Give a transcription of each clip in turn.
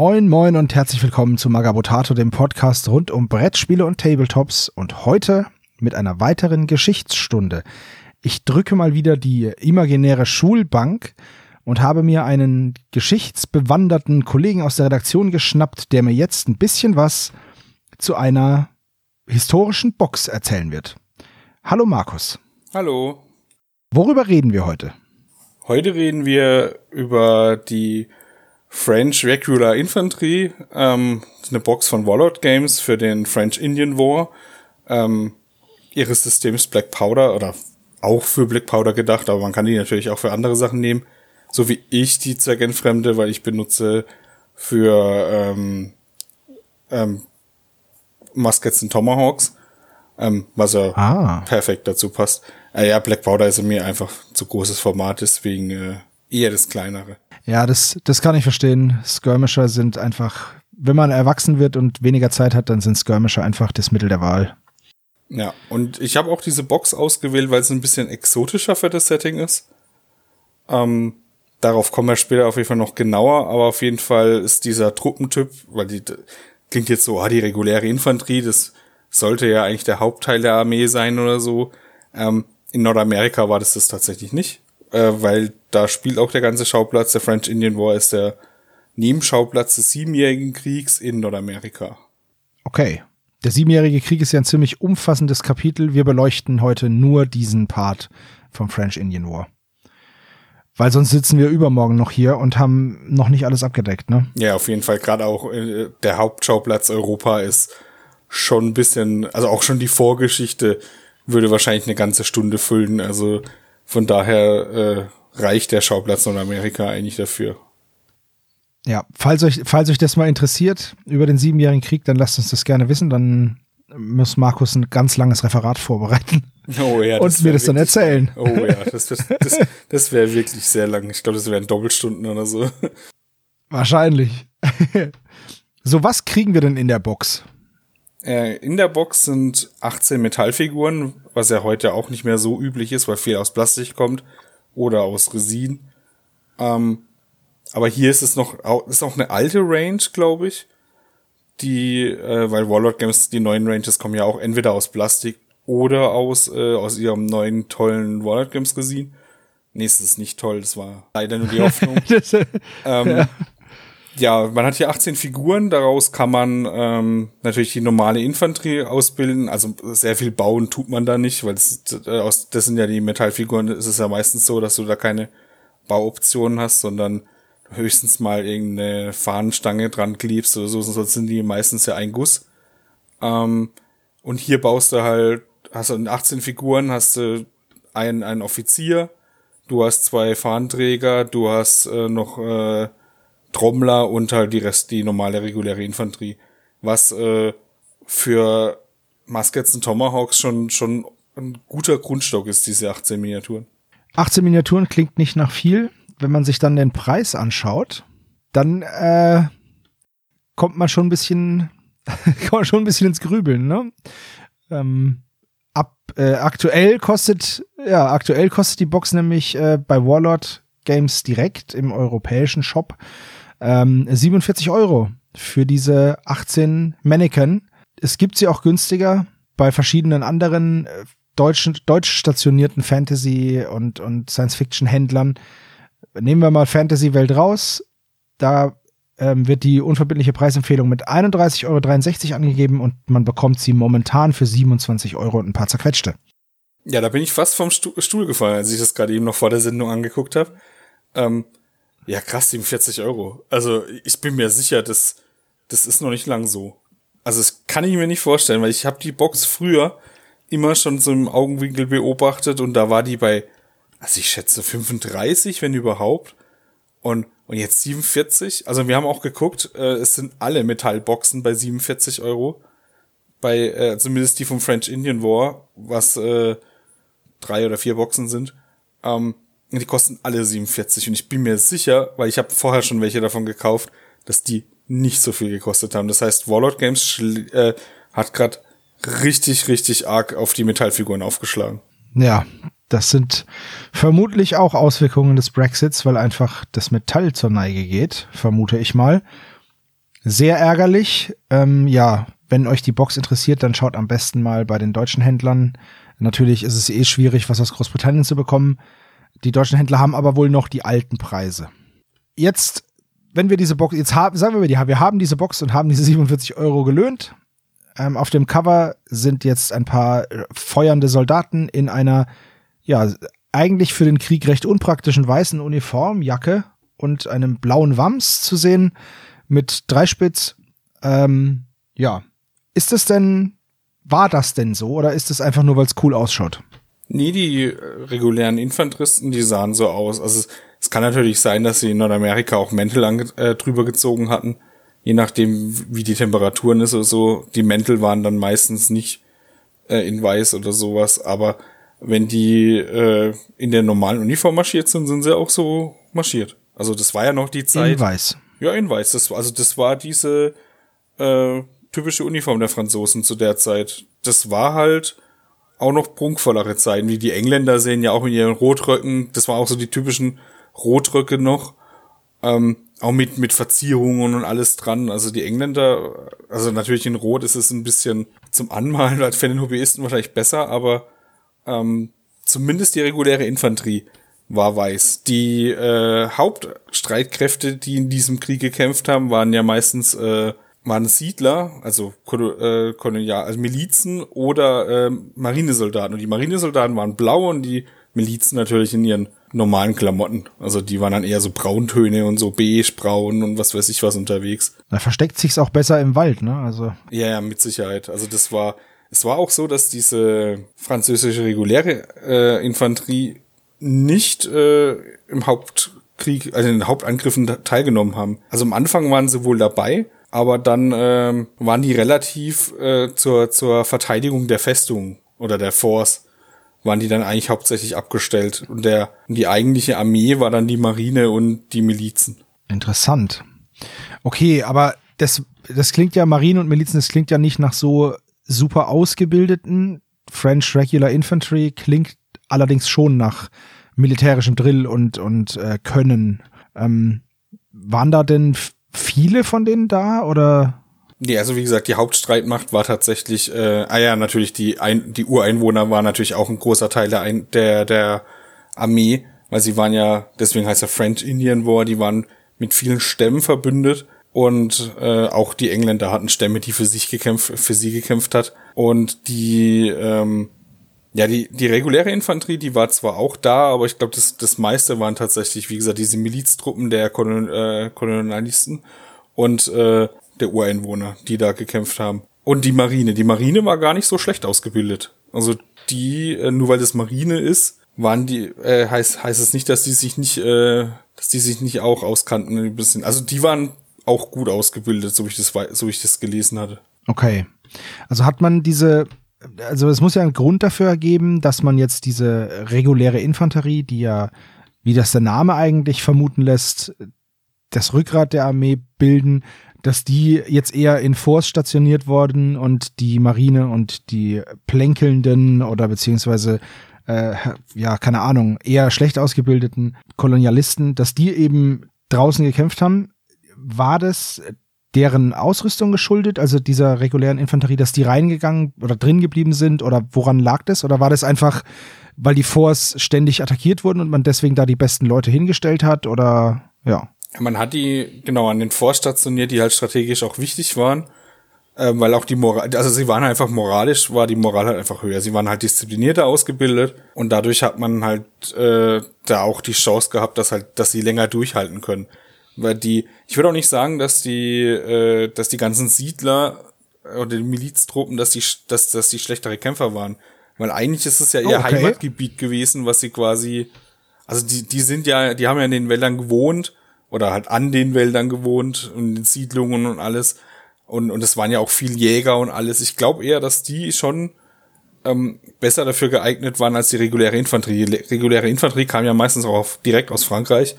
Moin, moin und herzlich willkommen zu Magabotato, dem Podcast rund um Brettspiele und Tabletops und heute mit einer weiteren Geschichtsstunde. Ich drücke mal wieder die imaginäre Schulbank und habe mir einen geschichtsbewanderten Kollegen aus der Redaktion geschnappt, der mir jetzt ein bisschen was zu einer historischen Box erzählen wird. Hallo Markus. Hallo. Worüber reden wir heute? Heute reden wir über die French Regular Infantry, ähm, eine Box von Warlord Games für den French Indian War. Ähm, ihres Systems Black Powder oder auch für Black Powder gedacht, aber man kann die natürlich auch für andere Sachen nehmen. So wie ich die Zergenfremde, weil ich benutze für ähm, ähm, Muskets und Tomahawks, ähm, was ja ah. perfekt dazu passt. Äh, ja, Black Powder ist mir einfach zu großes Format, deswegen äh, eher das kleinere. Ja, das, das kann ich verstehen. Skirmisher sind einfach, wenn man erwachsen wird und weniger Zeit hat, dann sind Skirmisher einfach das Mittel der Wahl. Ja, und ich habe auch diese Box ausgewählt, weil es ein bisschen exotischer für das Setting ist. Ähm, darauf kommen wir später auf jeden Fall noch genauer, aber auf jeden Fall ist dieser Truppentyp, weil die klingt jetzt so, ah, die reguläre Infanterie, das sollte ja eigentlich der Hauptteil der Armee sein oder so. Ähm, in Nordamerika war das das tatsächlich nicht äh, weil da spielt auch der ganze Schauplatz. Der French Indian War ist der Nebenschauplatz des Siebenjährigen Kriegs in Nordamerika. Okay. Der Siebenjährige Krieg ist ja ein ziemlich umfassendes Kapitel. Wir beleuchten heute nur diesen Part vom French Indian War. Weil sonst sitzen wir übermorgen noch hier und haben noch nicht alles abgedeckt, ne? Ja, auf jeden Fall. Gerade auch äh, der Hauptschauplatz Europa ist schon ein bisschen, also auch schon die Vorgeschichte würde wahrscheinlich eine ganze Stunde füllen. Also von daher äh, reicht der Schauplatz Nordamerika eigentlich dafür. Ja, falls euch, falls euch das mal interessiert über den Siebenjährigen Krieg, dann lasst uns das gerne wissen. Dann muss Markus ein ganz langes Referat vorbereiten. Oh ja, und mir das dann erzählen. Oh ja, das, das, das, das wäre wirklich sehr lang. Ich glaube, das wären Doppelstunden oder so. Wahrscheinlich. so, was kriegen wir denn in der Box? Äh, in der Box sind 18 Metallfiguren, was ja heute auch nicht mehr so üblich ist, weil viel aus Plastik kommt oder aus Resin. Ähm, aber hier ist es noch, ist auch eine alte Range, glaube ich. Die, äh, weil Warlord Games, die neuen Ranges kommen ja auch entweder aus Plastik oder aus, äh, aus ihrem neuen tollen Warlord Games Resin. Nee, es ist nicht toll, das war leider nur die Hoffnung. das, ähm, ja ja, man hat hier 18 Figuren, daraus kann man ähm, natürlich die normale Infanterie ausbilden. Also sehr viel bauen tut man da nicht, weil das, äh, aus, das sind ja die Metallfiguren, ist es ja meistens so, dass du da keine Bauoptionen hast, sondern höchstens mal irgendeine Fahnenstange dran klebst oder so, sonst sind die meistens ja ein Guss. Ähm, und hier baust du halt, hast du in 18 Figuren, hast du einen, einen Offizier, du hast zwei Fahnenträger, du hast äh, noch äh, Trommler und halt die Rest, die normale reguläre Infanterie. Was äh, für Muskets und Tomahawks schon, schon ein guter Grundstock ist, diese 18 Miniaturen. 18 Miniaturen klingt nicht nach viel. Wenn man sich dann den Preis anschaut, dann äh, kommt man schon ein bisschen, kommt schon ein bisschen ins Grübeln, ne? Ähm, ab, äh, aktuell kostet, ja, aktuell kostet die Box nämlich äh, bei Warlord Games direkt im europäischen Shop ähm, 47 Euro für diese 18 Mannequin. Es gibt sie auch günstiger bei verschiedenen anderen äh, deutschen, deutsch stationierten Fantasy- und, und Science-Fiction-Händlern. Nehmen wir mal Fantasy-Welt raus. Da ähm, wird die unverbindliche Preisempfehlung mit 31,63 Euro angegeben und man bekommt sie momentan für 27 Euro und ein paar zerquetschte. Ja, da bin ich fast vom Stuhl gefallen, als ich das gerade eben noch vor der Sendung angeguckt habe. Ähm, ja, krass, 47 Euro. Also ich bin mir sicher, das, das ist noch nicht lang so. Also das kann ich mir nicht vorstellen, weil ich habe die Box früher immer schon so im Augenwinkel beobachtet und da war die bei, also ich schätze 35, wenn überhaupt. Und, und jetzt 47. Also wir haben auch geguckt, äh, es sind alle Metallboxen bei 47 Euro. Bei, äh, zumindest die vom French Indian War, was äh, drei oder vier Boxen sind. Ähm, die kosten alle 47 und ich bin mir sicher, weil ich habe vorher schon welche davon gekauft, dass die nicht so viel gekostet haben. Das heißt, Warlord Games äh, hat gerade richtig, richtig arg auf die Metallfiguren aufgeschlagen. Ja, das sind vermutlich auch Auswirkungen des Brexits, weil einfach das Metall zur Neige geht, vermute ich mal. Sehr ärgerlich. Ähm, ja, wenn euch die Box interessiert, dann schaut am besten mal bei den deutschen Händlern. Natürlich ist es eh schwierig, was aus Großbritannien zu bekommen. Die deutschen Händler haben aber wohl noch die alten Preise. Jetzt, wenn wir diese Box, jetzt haben, sagen wir, die, wir haben diese Box und haben diese 47 Euro gelöhnt. Ähm, auf dem Cover sind jetzt ein paar feuernde Soldaten in einer, ja, eigentlich für den Krieg recht unpraktischen weißen Uniform, Jacke und einem blauen Wams zu sehen mit Dreispitz. Ähm, ja, ist es denn, war das denn so oder ist es einfach nur, weil es cool ausschaut? Nee, die äh, regulären Infanteristen, die sahen so aus. Also es, es, kann natürlich sein, dass sie in Nordamerika auch Mäntel äh, drüber gezogen hatten. Je nachdem, wie die Temperaturen ist oder so. Die Mäntel waren dann meistens nicht äh, in weiß oder sowas. Aber wenn die äh, in der normalen Uniform marschiert sind, sind sie auch so marschiert. Also das war ja noch die Zeit. In weiß. Ja, in weiß. Das, also das war diese äh, typische Uniform der Franzosen zu der Zeit. Das war halt auch noch prunkvollere Zeiten, wie die Engländer sehen ja auch in ihren Rotröcken. Das war auch so die typischen Rotröcke noch. Ähm, auch mit, mit Verzierungen und alles dran. Also die Engländer, also natürlich in Rot ist es ein bisschen zum Anmalen, als für den Hobbyisten wahrscheinlich besser, aber ähm, zumindest die reguläre Infanterie war weiß. Die äh, Hauptstreitkräfte, die in diesem Krieg gekämpft haben, waren ja meistens äh, waren Siedler, also, äh, Kolonial, also Milizen oder äh, Marinesoldaten. Und die Marinesoldaten waren blau und die Milizen natürlich in ihren normalen Klamotten. Also die waren dann eher so Brauntöne und so beige, braun und was weiß ich was unterwegs. Da versteckt sich's auch besser im Wald, ne? Also. Ja, ja, mit Sicherheit. Also das war, es war auch so, dass diese französische reguläre äh, Infanterie nicht äh, im Hauptkrieg, also in den Hauptangriffen teilgenommen haben. Also am Anfang waren sie wohl dabei, aber dann ähm, waren die relativ äh, zur, zur Verteidigung der Festung oder der Force waren die dann eigentlich hauptsächlich abgestellt. Und der, die eigentliche Armee war dann die Marine und die Milizen. Interessant. Okay, aber das, das klingt ja, Marine und Milizen, das klingt ja nicht nach so super ausgebildeten. French Regular Infantry klingt allerdings schon nach militärischem Drill und, und äh, Können. Ähm, waren da denn viele von denen da oder? Nee, also wie gesagt, die Hauptstreitmacht war tatsächlich, äh, ah ja, natürlich die, Ein die Ureinwohner waren natürlich auch ein großer Teil der, Ein der, der Armee, weil sie waren ja, deswegen heißt er French Indian War, die waren mit vielen Stämmen verbündet und äh, auch die Engländer hatten Stämme, die für sich gekämpft, für sie gekämpft hat und die ähm, ja, die, die reguläre Infanterie, die war zwar auch da, aber ich glaube, das, das meiste waren tatsächlich, wie gesagt, diese Miliztruppen der Kolon, äh, Kolonialisten und äh, der Ureinwohner, die da gekämpft haben. Und die Marine. Die Marine war gar nicht so schlecht ausgebildet. Also die, äh, nur weil das Marine ist, waren die, äh, heißt, heißt es nicht, dass die sich nicht, äh, dass die sich nicht auch auskannten ein bisschen. Also die waren auch gut ausgebildet, so wie ich das, so wie ich das gelesen hatte. Okay. Also hat man diese also es muss ja einen Grund dafür geben, dass man jetzt diese reguläre Infanterie, die ja, wie das der Name eigentlich vermuten lässt, das Rückgrat der Armee bilden, dass die jetzt eher in Force stationiert worden und die Marine und die plänkelnden oder beziehungsweise äh, ja, keine Ahnung, eher schlecht ausgebildeten Kolonialisten, dass die eben draußen gekämpft haben. War das deren Ausrüstung geschuldet, also dieser regulären Infanterie, dass die reingegangen oder drin geblieben sind oder woran lag das? Oder war das einfach, weil die Force ständig attackiert wurden und man deswegen da die besten Leute hingestellt hat oder ja? Man hat die genau an den Force stationiert, die halt strategisch auch wichtig waren, äh, weil auch die Moral, also sie waren einfach moralisch, war die Moral halt einfach höher. Sie waren halt disziplinierter ausgebildet und dadurch hat man halt äh, da auch die Chance gehabt, dass halt, dass sie länger durchhalten können. Weil die, ich würde auch nicht sagen, dass die, äh, dass die ganzen Siedler oder die Miliztruppen, dass die, dass, dass die schlechtere Kämpfer waren. Weil eigentlich ist es ja ihr okay. Heimatgebiet gewesen, was sie quasi, also die, die sind ja, die haben ja in den Wäldern gewohnt oder halt an den Wäldern gewohnt und in den Siedlungen und alles. Und, und es waren ja auch viel Jäger und alles. Ich glaube eher, dass die schon ähm, besser dafür geeignet waren als die reguläre Infanterie. Die reguläre Infanterie kam ja meistens auch auf, direkt aus Frankreich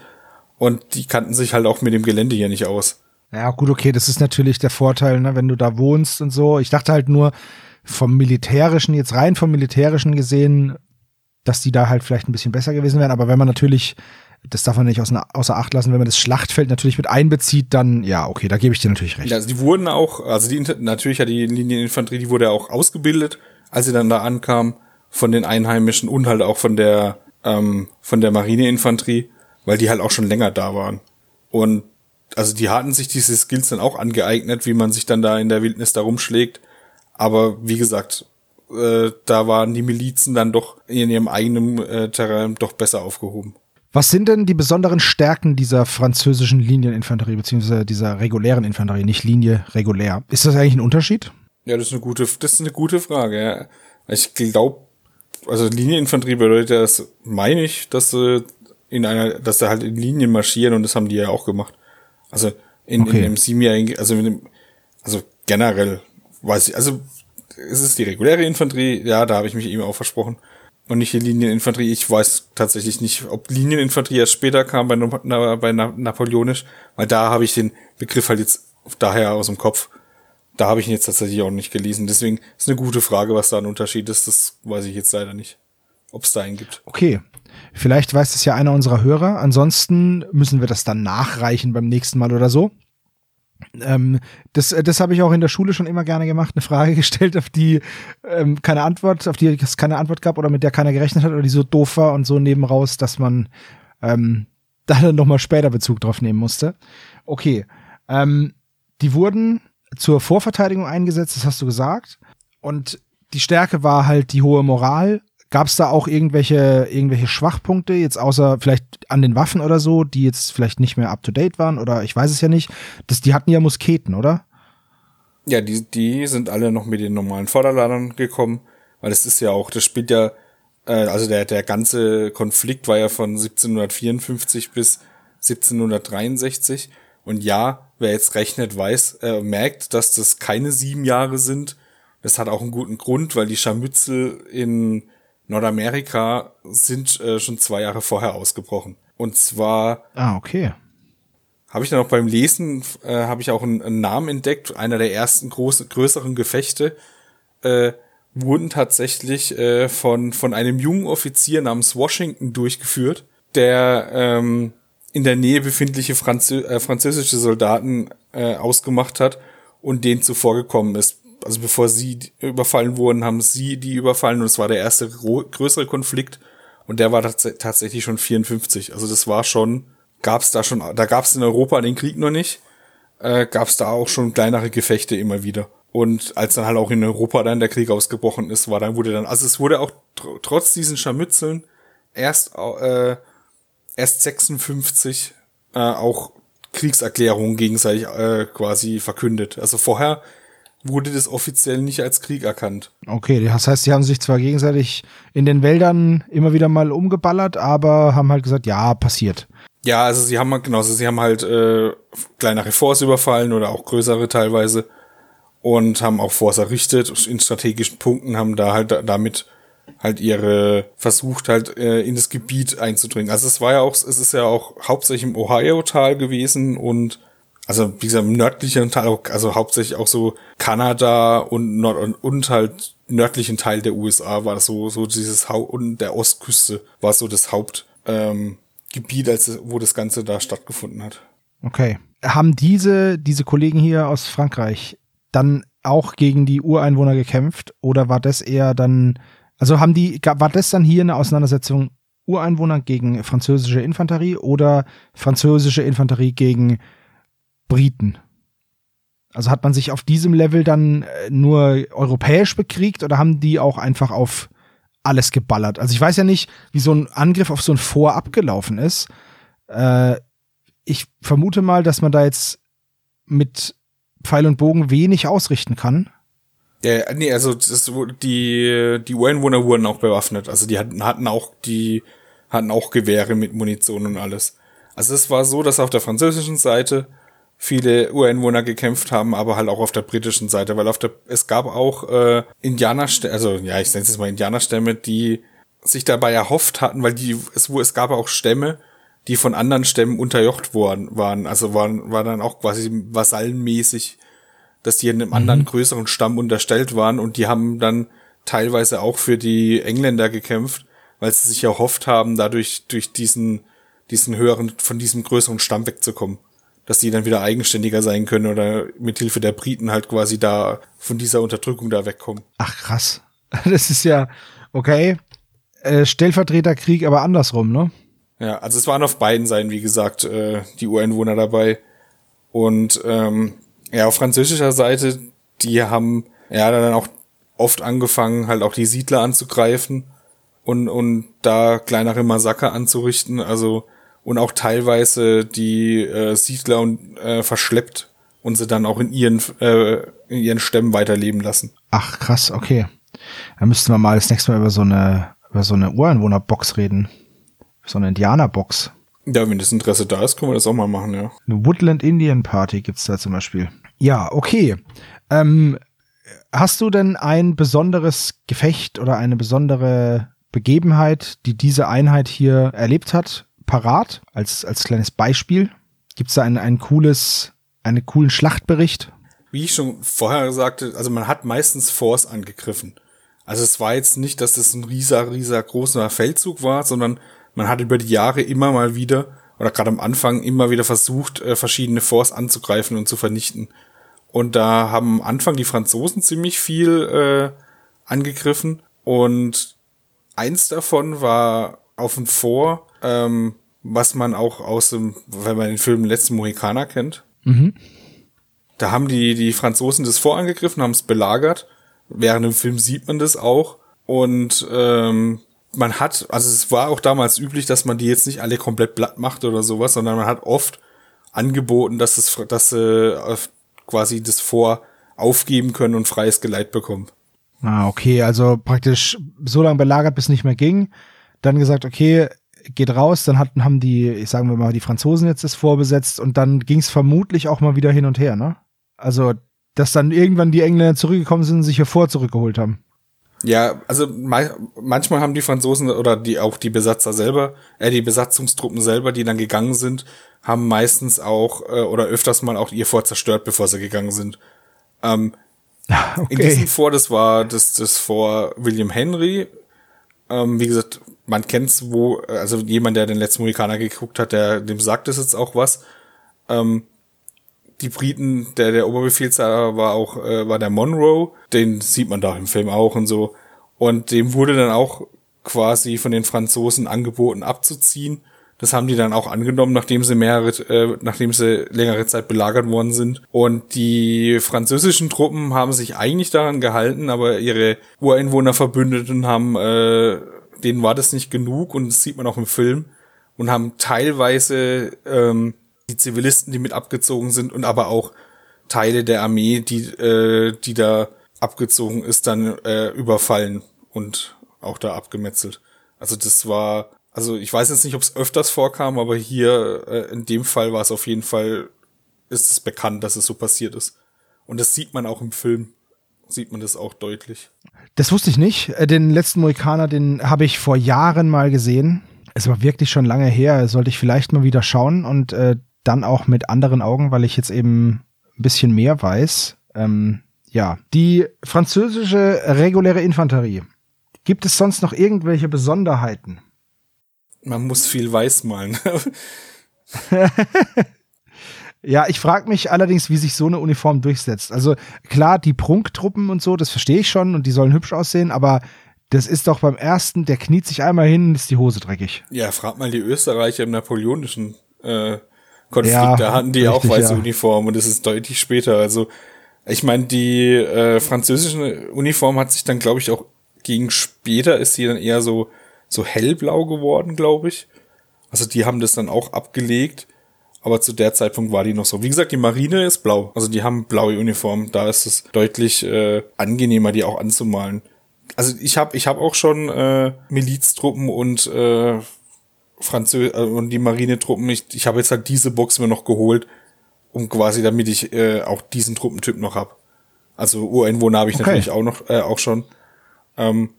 und die kannten sich halt auch mit dem Gelände hier nicht aus. Ja, gut, okay, das ist natürlich der Vorteil, ne, wenn du da wohnst und so. Ich dachte halt nur vom militärischen, jetzt rein vom militärischen gesehen, dass die da halt vielleicht ein bisschen besser gewesen wären. Aber wenn man natürlich das darf man nicht außer, außer Acht lassen. Wenn man das Schlachtfeld natürlich mit einbezieht, dann, ja, okay, da gebe ich dir natürlich recht. Ja, also die wurden auch, also die, natürlich hat die Linieninfanterie, die wurde auch ausgebildet, als sie dann da ankam, von den Einheimischen und halt auch von der, ähm, von der Marineinfanterie, weil die halt auch schon länger da waren. Und also die hatten sich diese Skills dann auch angeeignet, wie man sich dann da in der Wildnis da rumschlägt. Aber wie gesagt, äh, da waren die Milizen dann doch in ihrem eigenen äh, Terrain doch besser aufgehoben. Was sind denn die besonderen Stärken dieser französischen Linieninfanterie, beziehungsweise dieser regulären Infanterie, nicht Linie, regulär? Ist das eigentlich ein Unterschied? Ja, das ist eine gute, das ist eine gute Frage. Ja. Ich glaube, also Linieninfanterie bedeutet das, meine ich, dass sie in einer, dass sie halt in Linien marschieren und das haben die ja auch gemacht. Also in, okay. in dem siebenjährigen, also in dem, also generell weiß ich, also es ist die reguläre Infanterie, ja, da habe ich mich eben auch versprochen. Und nicht die Linieninfanterie. Ich weiß tatsächlich nicht, ob Linieninfanterie erst später kam bei, na, bei na, Napoleonisch, weil da habe ich den Begriff halt jetzt daher aus dem Kopf. Da habe ich ihn jetzt tatsächlich auch nicht gelesen. Deswegen ist eine gute Frage, was da ein Unterschied ist. Das weiß ich jetzt leider nicht, ob es da einen gibt. Okay. Vielleicht weiß es ja einer unserer Hörer. Ansonsten müssen wir das dann nachreichen beim nächsten Mal oder so. Ähm, das das habe ich auch in der Schule schon immer gerne gemacht, eine Frage gestellt, auf die ähm, keine Antwort, auf die es keine Antwort gab oder mit der keiner gerechnet hat oder die so doof war und so nebenraus, dass man ähm, da dann nochmal später Bezug drauf nehmen musste. Okay, ähm, die wurden zur Vorverteidigung eingesetzt, das hast du gesagt. Und die Stärke war halt die hohe Moral Gab es da auch irgendwelche, irgendwelche Schwachpunkte, jetzt außer vielleicht an den Waffen oder so, die jetzt vielleicht nicht mehr up to date waren oder ich weiß es ja nicht. Das, die hatten ja Musketen, oder? Ja, die, die sind alle noch mit den normalen Vorderladern gekommen, weil das ist ja auch, das spielt ja, äh, also der, der ganze Konflikt war ja von 1754 bis 1763. Und ja, wer jetzt rechnet, weiß, äh, merkt, dass das keine sieben Jahre sind. Das hat auch einen guten Grund, weil die Scharmützel in Nordamerika sind äh, schon zwei Jahre vorher ausgebrochen. Und zwar. Ah, okay. Habe ich dann auch beim Lesen, äh, habe ich auch einen, einen, Namen entdeckt, einer der ersten großen, größeren Gefechte, äh, wurden tatsächlich äh, von, von einem jungen Offizier namens Washington durchgeführt, der ähm, in der Nähe befindliche Franzö äh, französische Soldaten äh, ausgemacht hat und denen zuvor gekommen ist also bevor sie überfallen wurden, haben sie die überfallen und es war der erste größere Konflikt und der war tats tatsächlich schon 54. Also das war schon, gab es da schon, da gab es in Europa den Krieg noch nicht, äh, gab es da auch schon kleinere Gefechte immer wieder. Und als dann halt auch in Europa dann der Krieg ausgebrochen ist, war dann wurde dann, also es wurde auch tr trotz diesen Scharmützeln erst äh, erst 56 äh, auch Kriegserklärungen gegenseitig äh, quasi verkündet. Also vorher wurde das offiziell nicht als Krieg erkannt. Okay, das heißt, sie haben sich zwar gegenseitig in den Wäldern immer wieder mal umgeballert, aber haben halt gesagt, ja, passiert. Ja, also sie haben genau, also sie haben halt äh, kleinere Forts überfallen oder auch größere teilweise und haben auch Forts errichtet in strategischen Punkten, haben da halt damit halt ihre versucht halt äh, in das Gebiet einzudringen. Also es war ja auch, es ist ja auch hauptsächlich im Ohio-Tal gewesen und also wie gesagt, im nördlichen Teil, also hauptsächlich auch so Kanada und, Nord und, und halt nördlichen Teil der USA war das so, so dieses Haupt und der Ostküste war so das Hauptgebiet, ähm, als wo das Ganze da stattgefunden hat. Okay. Haben diese, diese Kollegen hier aus Frankreich dann auch gegen die Ureinwohner gekämpft oder war das eher dann, also haben die, war das dann hier eine Auseinandersetzung Ureinwohner gegen französische Infanterie oder französische Infanterie gegen Briten. Also hat man sich auf diesem Level dann äh, nur europäisch bekriegt oder haben die auch einfach auf alles geballert? Also ich weiß ja nicht, wie so ein Angriff auf so ein Vor abgelaufen ist. Äh, ich vermute mal, dass man da jetzt mit Pfeil und Bogen wenig ausrichten kann. Ja, nee, also das, die, die Ureinwohner wurden auch bewaffnet. Also die hatten, hatten auch die, hatten auch Gewehre mit Munition und alles. Also es war so, dass auf der französischen Seite viele Ureinwohner gekämpft haben, aber halt auch auf der britischen Seite, weil auf der es gab auch äh, Indianerstämme, also ja, ich nenne es mal Indianerstämme, die sich dabei erhofft hatten, weil die es, wo es gab auch Stämme, die von anderen Stämmen unterjocht worden waren, also waren war dann auch quasi vasallenmäßig, dass die in einem mhm. anderen größeren Stamm unterstellt waren und die haben dann teilweise auch für die Engländer gekämpft, weil sie sich erhofft haben, dadurch durch diesen diesen höheren, von diesem größeren Stamm wegzukommen. Dass die dann wieder eigenständiger sein können oder mit Hilfe der Briten halt quasi da von dieser Unterdrückung da wegkommen. Ach krass. Das ist ja, okay, äh, Stellvertreterkrieg, aber andersrum, ne? Ja, also es waren auf beiden Seiten, wie gesagt, äh, die Ureinwohner dabei. Und ähm, ja, auf französischer Seite, die haben ja dann auch oft angefangen, halt auch die Siedler anzugreifen und, und da kleinere Massaker anzurichten, also und auch teilweise die äh, Siedler und, äh, verschleppt und sie dann auch in ihren, äh, in ihren Stämmen weiterleben lassen. Ach, krass, okay. Da müssten wir mal das nächste Mal über so eine, über so eine Ureinwohnerbox reden. So eine Indianerbox. Ja, wenn das Interesse da ist, können wir das auch mal machen, ja. Eine Woodland Indian Party gibt's da zum Beispiel. Ja, okay. Ähm, hast du denn ein besonderes Gefecht oder eine besondere Begebenheit, die diese Einheit hier erlebt hat, parat, als, als kleines Beispiel? Gibt's da ein, ein cooles, einen coolen Schlachtbericht? Wie ich schon vorher sagte, also man hat meistens Force angegriffen. Also es war jetzt nicht, dass das ein rieser, rieser großer Feldzug war, sondern man hat über die Jahre immer mal wieder, oder gerade am Anfang immer wieder versucht, äh, verschiedene Forts anzugreifen und zu vernichten. Und da haben am Anfang die Franzosen ziemlich viel äh, angegriffen und eins davon war auf dem Fort, ähm, was man auch aus dem, wenn man den Film Letzten Mohikaner kennt. Mhm. Da haben die, die Franzosen das Fort angegriffen, haben es belagert. Während dem Film sieht man das auch. Und ähm, man hat, also es war auch damals üblich, dass man die jetzt nicht alle komplett platt macht oder sowas, sondern man hat oft angeboten, dass es, dass sie quasi das vor aufgeben können und freies Geleit bekommen. Ah, okay, also praktisch so lange belagert, bis nicht mehr ging. Dann gesagt, okay, geht raus, dann hatten, haben die, ich sagen wir mal, die Franzosen jetzt das vorbesetzt und dann ging es vermutlich auch mal wieder hin und her, ne? Also, dass dann irgendwann die Engländer zurückgekommen sind und sich hier vor zurückgeholt haben. Ja, also manchmal haben die Franzosen oder die auch die Besatzer selber, äh, die Besatzungstruppen selber, die dann gegangen sind, haben meistens auch äh, oder öfters mal auch ihr Fort zerstört, bevor sie gegangen sind. Ähm, okay. In diesem Fort, das war das, das Fort William Henry. Ähm, wie gesagt, man kennt's, wo, also jemand, der den letzten Mohikaner geguckt hat, der, dem sagt es jetzt auch was. Ähm, die Briten, der, der Oberbefehlshaber war auch, äh, war der Monroe, den sieht man da im Film auch und so. Und dem wurde dann auch quasi von den Franzosen angeboten abzuziehen. Das haben die dann auch angenommen, nachdem sie mehrere, äh, nachdem sie längere Zeit belagert worden sind. Und die französischen Truppen haben sich eigentlich daran gehalten, aber ihre Ureinwohnerverbündeten haben, äh, denen war das nicht genug und das sieht man auch im Film und haben teilweise ähm, die Zivilisten, die mit abgezogen sind und aber auch Teile der Armee, die, äh, die da abgezogen ist, dann äh, überfallen und auch da abgemetzelt. Also das war, also ich weiß jetzt nicht, ob es öfters vorkam, aber hier äh, in dem Fall war es auf jeden Fall, ist es bekannt, dass es so passiert ist. Und das sieht man auch im Film, sieht man das auch deutlich. Das wusste ich nicht. Äh, den letzten Mohikaner, den habe ich vor Jahren mal gesehen. Es war wirklich schon lange her. Sollte ich vielleicht mal wieder schauen. Und äh, dann auch mit anderen Augen, weil ich jetzt eben ein bisschen mehr weiß. Ähm, ja, die französische reguläre Infanterie. Gibt es sonst noch irgendwelche Besonderheiten? Man muss viel weiß malen. ja, ich frage mich allerdings, wie sich so eine Uniform durchsetzt. Also klar, die Prunktruppen und so, das verstehe ich schon und die sollen hübsch aussehen, aber das ist doch beim ersten, der kniet sich einmal hin und ist die Hose dreckig. Ja, frag mal die Österreicher im napoleonischen äh, Konflikt, ja, da hatten die richtig, auch weiße ja. Uniformen und das ist deutlich später. Also ich meine, die äh, französische Uniform hat sich dann, glaube ich, auch gegen später ist sie dann eher so so hellblau geworden, glaube ich. Also die haben das dann auch abgelegt, aber zu der Zeitpunkt war die noch so. Wie gesagt, die Marine ist blau, also die haben blaue Uniform. Da ist es deutlich äh, angenehmer, die auch anzumalen. Also ich habe ich hab auch schon äh, Miliztruppen und äh, Französ äh, und die Marinetruppen. Ich, ich habe jetzt halt diese Box mir noch geholt, um quasi, damit ich äh, auch diesen Truppentyp noch hab. Also Ureinwohner habe ich okay. natürlich auch noch, äh, auch schon. Ähm,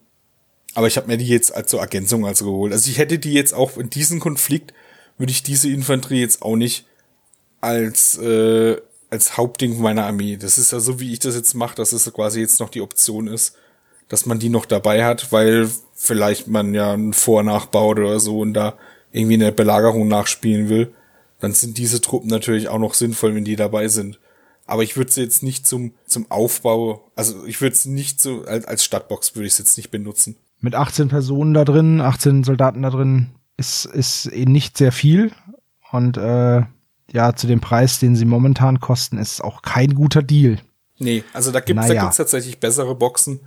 aber ich habe mir die jetzt als so Ergänzung also geholt. Also ich hätte die jetzt auch in diesem Konflikt würde ich diese Infanterie jetzt auch nicht als äh, als Hauptding meiner Armee. Das ist ja so, wie ich das jetzt mache, dass es quasi jetzt noch die Option ist, dass man die noch dabei hat, weil vielleicht man ja einen Vornachbaut oder so und da irgendwie eine Belagerung nachspielen will, dann sind diese Truppen natürlich auch noch sinnvoll, wenn die dabei sind. Aber ich würde sie jetzt nicht zum, zum Aufbau, also ich würde es nicht so, als, als Stadtbox würde ich es jetzt nicht benutzen. Mit 18 Personen da drin, 18 Soldaten da drin, ist, ist eh nicht sehr viel. Und äh, ja, zu dem Preis, den sie momentan kosten, ist auch kein guter Deal. Nee, also da gibt es naja. tatsächlich bessere Boxen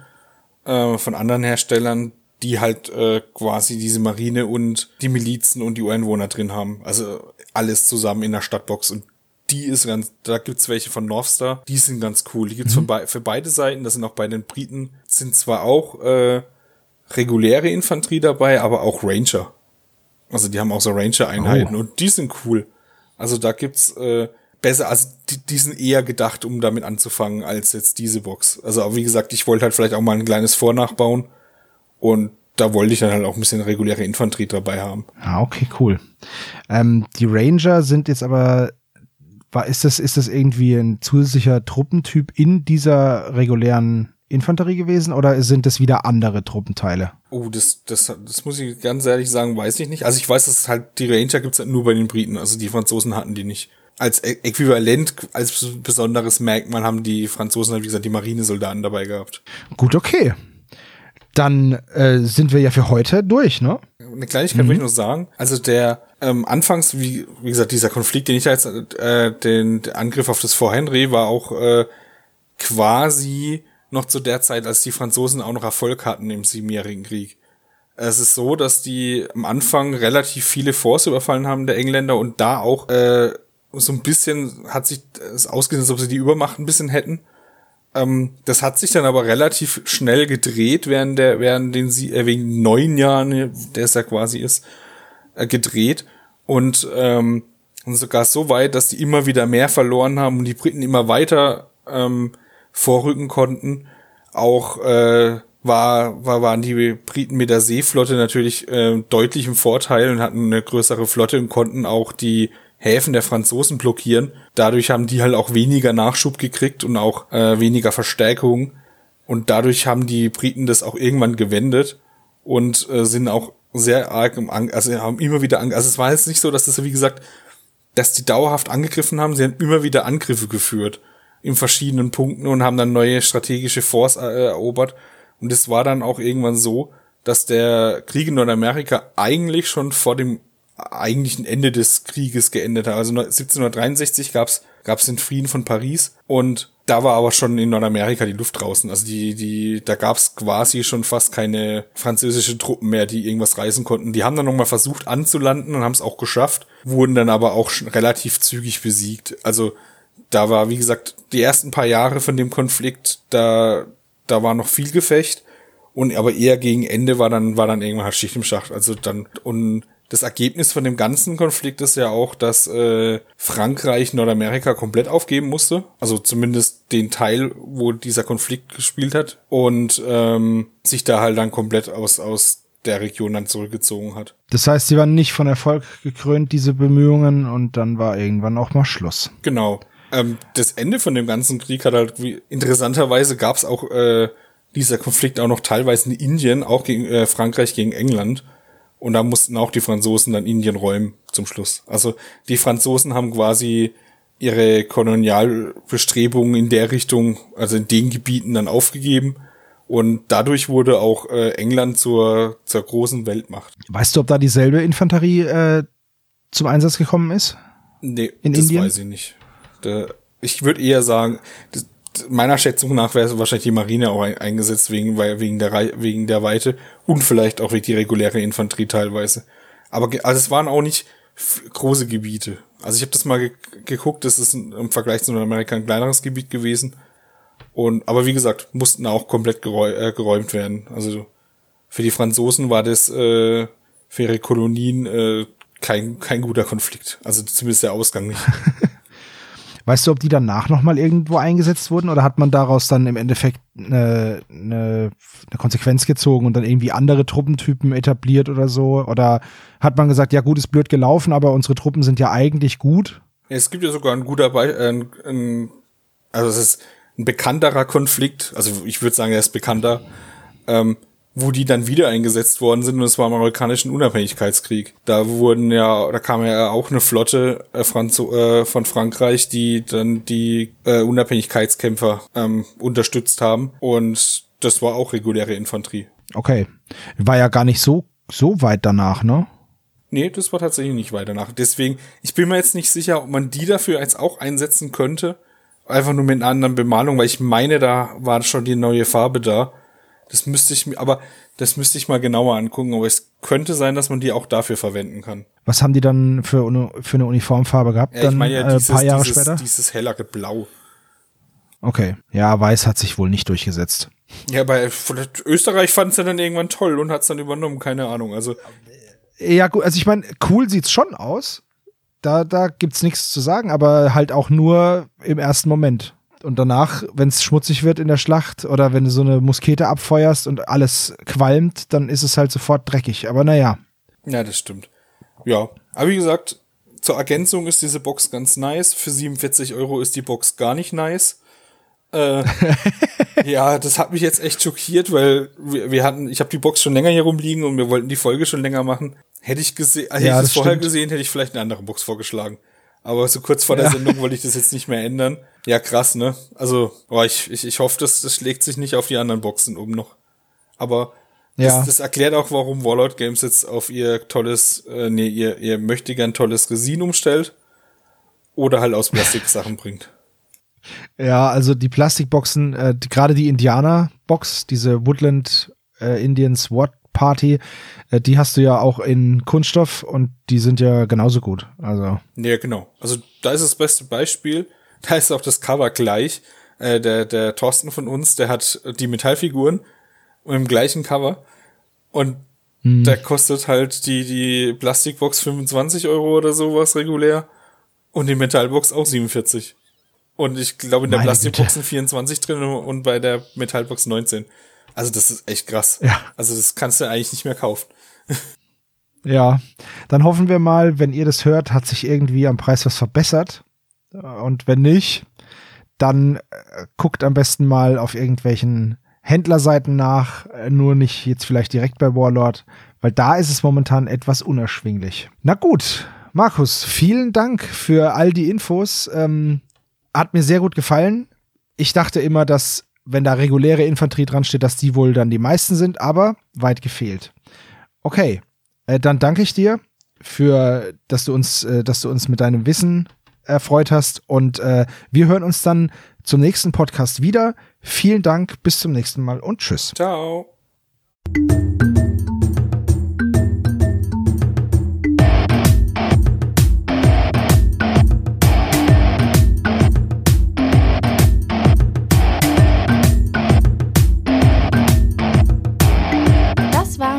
äh, von anderen Herstellern, die halt äh, quasi diese Marine und die Milizen und die Ureinwohner drin haben. Also alles zusammen in der Stadtbox und die ist ganz, da gibt's welche von Northstar, die sind ganz cool. Die gibt's mhm. be für beide Seiten, das sind auch bei den Briten, sind zwar auch äh, reguläre Infanterie dabei, aber auch Ranger. Also die haben auch so Ranger-Einheiten oh. und die sind cool. Also da gibt's äh, besser, also die, die sind eher gedacht, um damit anzufangen, als jetzt diese Box. Also wie gesagt, ich wollte halt vielleicht auch mal ein kleines Vornachbauen und da wollte ich dann halt auch ein bisschen reguläre Infanterie dabei haben. Ah, okay, cool. Ähm, die Ranger sind jetzt aber, war, ist das, ist das irgendwie ein zusätzlicher Truppentyp in dieser regulären Infanterie gewesen oder sind das wieder andere Truppenteile? Oh, das, das, das muss ich ganz ehrlich sagen, weiß ich nicht. Also ich weiß, dass halt die Ranger gibt's halt nur bei den Briten, also die Franzosen hatten die nicht. Als Äquivalent, als besonderes Merkmal haben die Franzosen halt, wie gesagt, die Marinesoldaten dabei gehabt. Gut, okay dann äh, sind wir ja für heute durch, ne? Eine Kleinigkeit mhm. würde ich nur sagen. Also der ähm, anfangs, wie, wie gesagt, dieser Konflikt, den ich als äh, den, Angriff auf das Fort Henry war auch äh, quasi noch zu der Zeit, als die Franzosen auch noch Erfolg hatten im Siebenjährigen Krieg. Es ist so, dass die am Anfang relativ viele Forts überfallen haben, der Engländer, und da auch äh, so ein bisschen hat sich es ausgesehen, als ob sie die Übermacht ein bisschen hätten. Ähm, das hat sich dann aber relativ schnell gedreht, während der, während den sie, äh, wegen neun Jahren, der es ja quasi ist, äh, gedreht. Und, ähm, und sogar so weit, dass die immer wieder mehr verloren haben und die Briten immer weiter ähm, vorrücken konnten. Auch äh, war, war, waren die Briten mit der Seeflotte natürlich äh, deutlich im Vorteil und hatten eine größere Flotte und konnten auch die Häfen der Franzosen blockieren. Dadurch haben die halt auch weniger Nachschub gekriegt und auch äh, weniger Verstärkung. Und dadurch haben die Briten das auch irgendwann gewendet und äh, sind auch sehr arg im Ang also haben immer wieder Ang also es war jetzt nicht so, dass das wie gesagt, dass die dauerhaft angegriffen haben, sie haben immer wieder Angriffe geführt in verschiedenen Punkten und haben dann neue strategische Force äh, erobert und es war dann auch irgendwann so, dass der Krieg in Nordamerika eigentlich schon vor dem eigentlichen Ende des Krieges geendet hat. Also 1763 gab's gab's den Frieden von Paris und da war aber schon in Nordamerika die Luft draußen. Also die, die, da gab's quasi schon fast keine französische Truppen mehr, die irgendwas reißen konnten. Die haben dann nochmal versucht anzulanden und haben es auch geschafft, wurden dann aber auch relativ zügig besiegt. Also da war, wie gesagt, die ersten paar Jahre von dem Konflikt, da, da war noch viel Gefecht. Und aber eher gegen Ende war dann, war dann irgendwann halt Schicht im Schacht. Also dann, und das Ergebnis von dem ganzen Konflikt ist ja auch, dass äh, Frankreich Nordamerika komplett aufgeben musste. Also zumindest den Teil, wo dieser Konflikt gespielt hat. Und ähm, sich da halt dann komplett aus, aus der Region dann zurückgezogen hat. Das heißt, sie waren nicht von Erfolg gekrönt, diese Bemühungen, und dann war irgendwann auch mal Schluss. Genau. Ähm, das Ende von dem ganzen Krieg hat halt, wie, interessanterweise gab es auch äh, dieser Konflikt auch noch teilweise in Indien, auch gegen äh, Frankreich gegen England. Und da mussten auch die Franzosen dann Indien räumen zum Schluss. Also die Franzosen haben quasi ihre Kolonialbestrebungen in der Richtung, also in den Gebieten dann aufgegeben. Und dadurch wurde auch äh, England zur, zur großen Weltmacht. Weißt du, ob da dieselbe Infanterie äh, zum Einsatz gekommen ist? Nee, in das Indien? weiß ich nicht. Ich würde eher sagen, meiner Schätzung nach wäre wahrscheinlich die Marine auch eingesetzt wegen, wegen, der, wegen der Weite und vielleicht auch wegen die reguläre Infanterie teilweise. Aber also es waren auch nicht große Gebiete. Also ich habe das mal ge geguckt, das ist im Vergleich zu Nordamerika ein kleineres Gebiet gewesen. Und aber wie gesagt, mussten auch komplett geräu äh, geräumt werden. Also für die Franzosen war das äh, für ihre Kolonien äh, kein, kein guter Konflikt. Also zumindest der Ausgang nicht. Weißt du, ob die danach nochmal irgendwo eingesetzt wurden oder hat man daraus dann im Endeffekt eine, eine, eine Konsequenz gezogen und dann irgendwie andere Truppentypen etabliert oder so? Oder hat man gesagt, ja gut, ist blöd gelaufen, aber unsere Truppen sind ja eigentlich gut? Es gibt ja sogar ein guter Be äh, ein, also es ist ein bekannterer Konflikt, also ich würde sagen, er ist bekannter, ähm, wo die dann wieder eingesetzt worden sind und es war im amerikanischen Unabhängigkeitskrieg. Da wurden ja, da kam ja auch eine Flotte äh, Franzo äh, von Frankreich, die dann die äh, Unabhängigkeitskämpfer ähm, unterstützt haben und das war auch reguläre Infanterie. Okay. War ja gar nicht so, so weit danach, ne? Nee, das war tatsächlich nicht weit danach. Deswegen, ich bin mir jetzt nicht sicher, ob man die dafür jetzt auch einsetzen könnte. Einfach nur mit einer anderen Bemalung, weil ich meine, da war schon die neue Farbe da. Das müsste ich mir, aber das müsste ich mal genauer angucken, aber es könnte sein, dass man die auch dafür verwenden kann. Was haben die dann für, für eine Uniformfarbe gehabt? Ja, dann, ich meine ja, äh, dieses, paar Jahre dieses, später? dieses hellere Blau. Okay. Ja, weiß hat sich wohl nicht durchgesetzt. Ja, bei Österreich fand es ja dann irgendwann toll und hat es dann übernommen, keine Ahnung. Also Ja, gut, also ich meine, cool sieht's schon aus. Da, da gibt's nichts zu sagen, aber halt auch nur im ersten Moment. Und danach, wenn es schmutzig wird in der Schlacht oder wenn du so eine Muskete abfeuerst und alles qualmt, dann ist es halt sofort dreckig. Aber naja. Ja, das stimmt. Ja, aber wie gesagt, zur Ergänzung ist diese Box ganz nice. Für 47 Euro ist die Box gar nicht nice. Äh, ja, das hat mich jetzt echt schockiert, weil wir, wir hatten, ich habe die Box schon länger hier rumliegen und wir wollten die Folge schon länger machen. Hätte ich gesehen, hätte Ja, ich das das vorher stimmt. gesehen, hätte ich vielleicht eine andere Box vorgeschlagen. Aber so kurz vor der Ja. Sendung wollte ich das jetzt nicht mehr ändern. Ja, krass, ne? Also, oh, ich, ich, ich hoffe, das, das schlägt sich nicht auf die anderen Boxen um noch. Aber Ja. das, das erklärt auch, warum Warlord Games jetzt auf ihr tolles, äh, nee, ihr, ihr möchte gern tolles Resin umstellt oder halt aus Plastik Sachen bringt. Ja, also die Plastikboxen, äh, die, gerade die Indianer-Box, diese Woodland äh, Indians What Party, äh, die hast du ja auch in Kunststoff und die sind ja genauso gut. Also Ja, genau. Also da ist das beste Beispiel. Da ist auch das Cover gleich. Äh, der, der Thorsten von uns, der hat die Metallfiguren im gleichen Cover. Und da kostet halt die, die Plastikbox 25 Euro oder sowas regulär. Und die Metallbox auch 47. Und ich glaube, in der Meine Plastikbox sind 24 drin und bei der Metallbox 19. Also das ist echt krass. Ja. Also das kannst du eigentlich nicht mehr kaufen. ja, dann hoffen wir mal, wenn ihr das hört, hat sich irgendwie am Preis was verbessert. Und wenn nicht, dann äh, guckt am besten mal auf irgendwelchen Händlerseiten nach, äh, nur nicht jetzt vielleicht direkt bei Warlord, weil da ist es momentan etwas unerschwinglich. Na gut, Markus, vielen Dank für all die Infos. Ähm, hat mir sehr gut gefallen. Ich dachte immer, dass, wenn da reguläre Infanterie dran steht, dass die wohl dann die meisten sind, aber weit gefehlt. Okay, äh, dann danke ich dir für, dass du uns, äh, dass du uns mit deinem Wissen erfreut hast und äh, wir hören uns dann zum nächsten Podcast wieder. Vielen Dank, bis zum nächsten Mal und tschüss. Ciao.